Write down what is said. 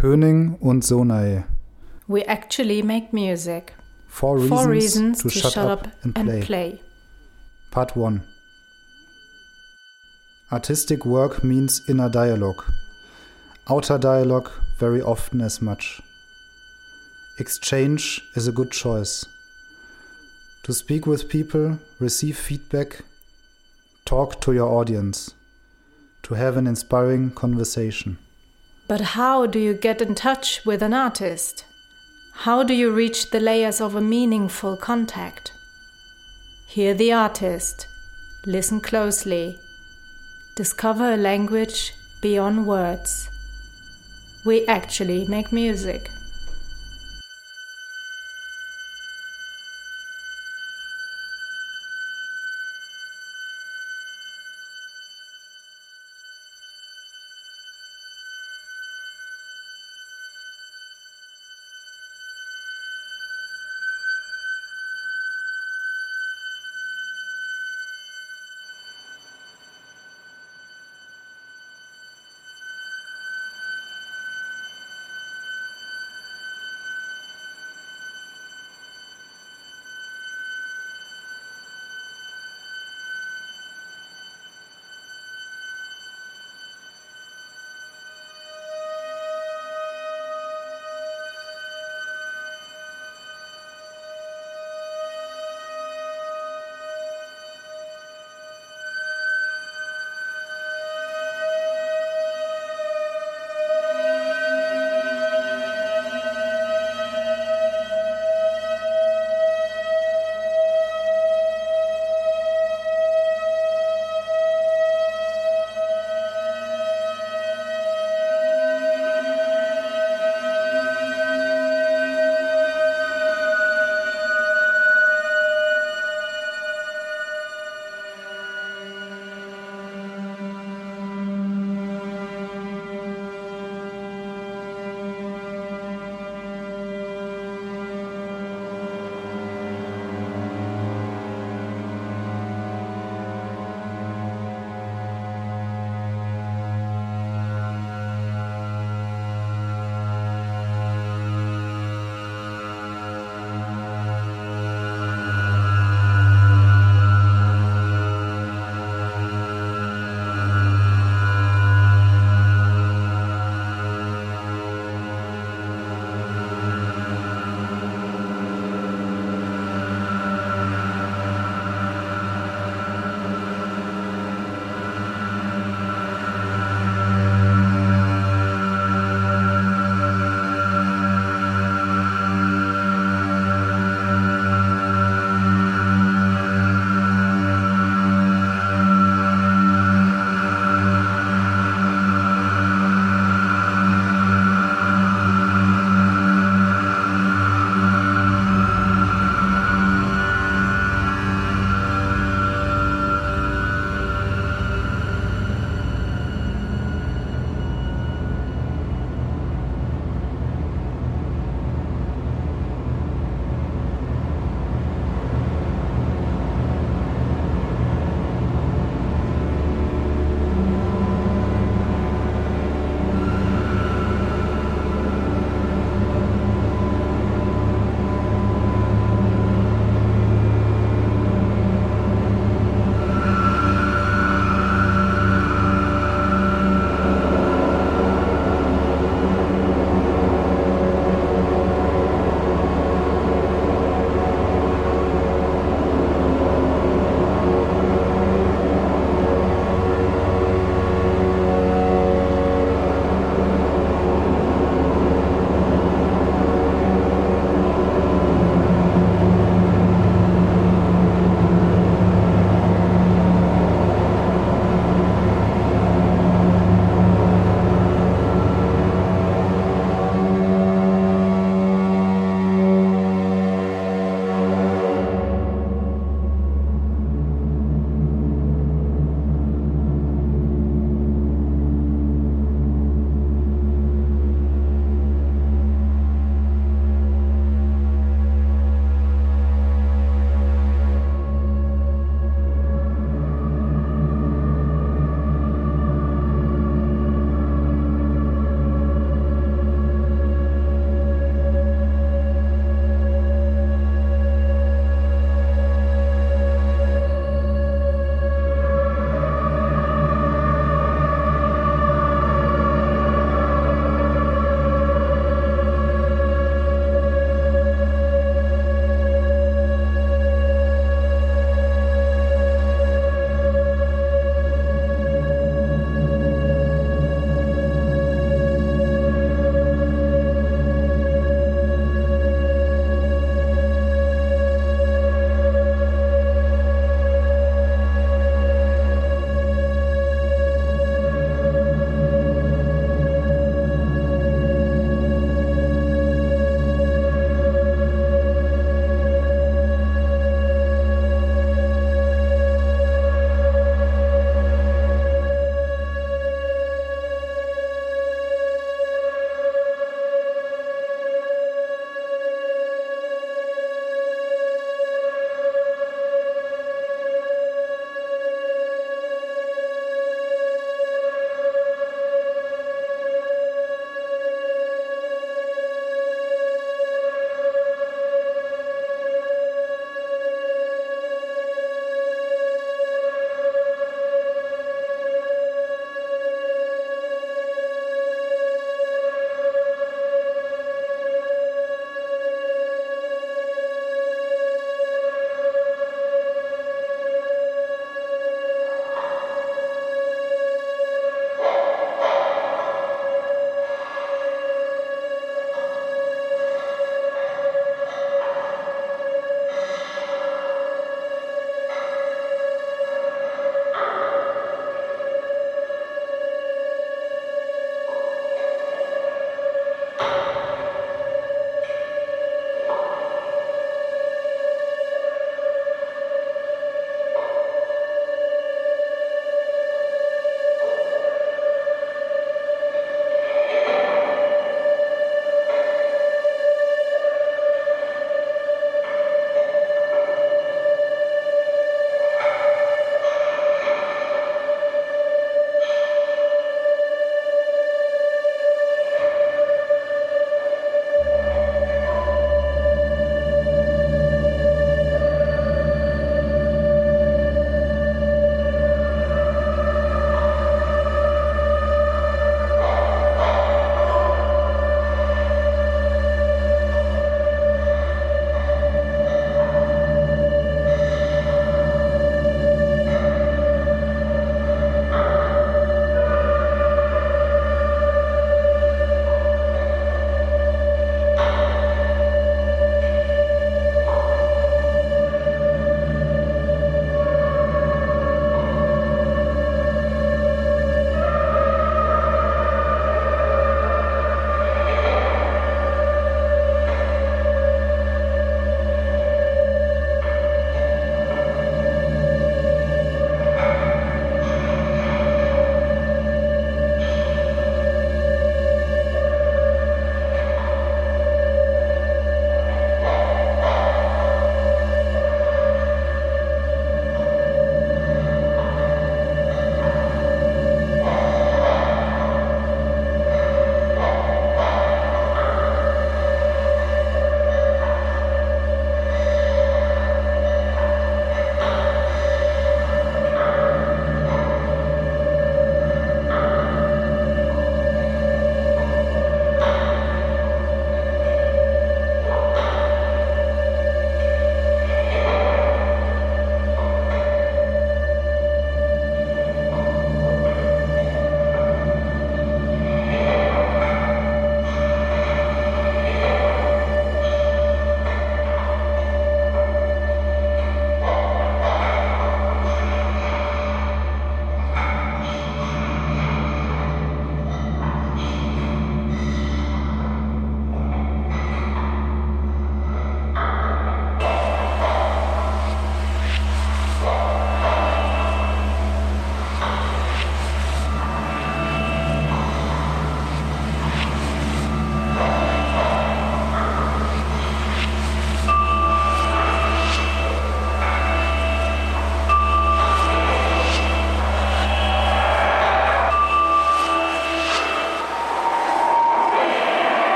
Höning und Sonai. We actually make music. Four reasons, Four reasons to, shut, up, and, play. and play. Part 1 Artistic work means inner dialogue. Outer dialogue very often as much. Exchange is a good choice. To speak with people, receive feedback, talk to your audience, to have an inspiring conversation. But how do you get in touch with an artist? How do you reach the layers of a meaningful contact? Hear the artist, listen closely, discover a language beyond words. We actually make music.